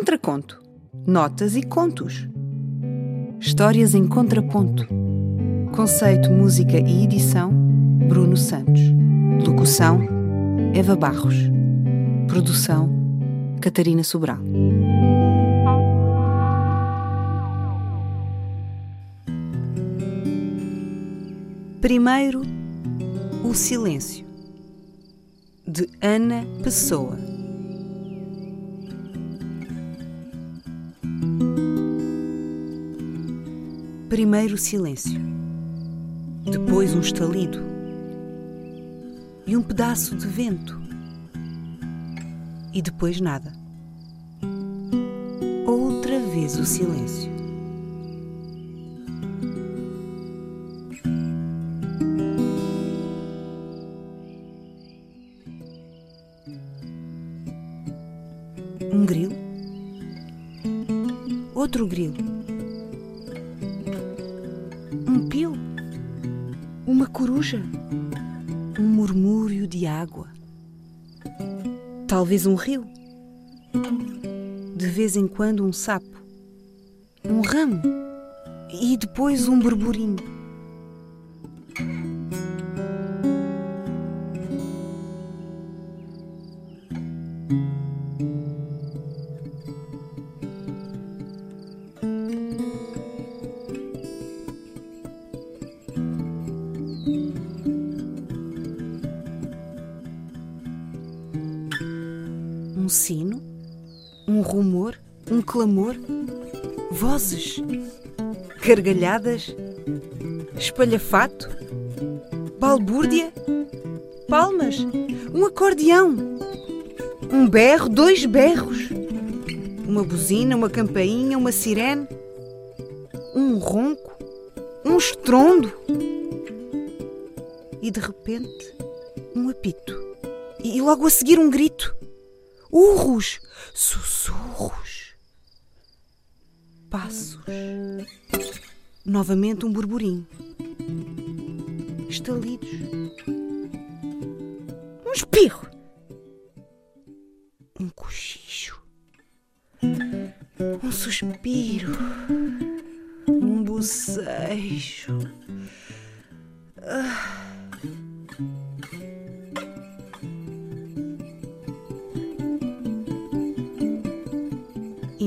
Contraconto. Notas e contos. Histórias em contraponto. Conceito, música e edição: Bruno Santos. Locução: Eva Barros. Produção: Catarina Sobral. Primeiro, o silêncio. De Ana Pessoa. Primeiro silêncio, depois um estalido. E um pedaço de vento, e depois nada. Outra vez o silêncio. Um grilo, outro grilo um pio, uma coruja, um murmúrio de água, talvez um rio, de vez em quando um sapo, um ramo? E depois um burburinho. Sino, um rumor, um clamor, vozes, gargalhadas, espalhafato, balbúrdia, palmas, um acordeão, um berro, dois berros, uma buzina, uma campainha, uma sirene, um ronco, um estrondo e de repente um apito. E logo a seguir um grito urros, sussurros, passos. Novamente um burburinho. Estalidos. Um espirro. Um cochicho. Um suspiro. Um bocejo. Ah.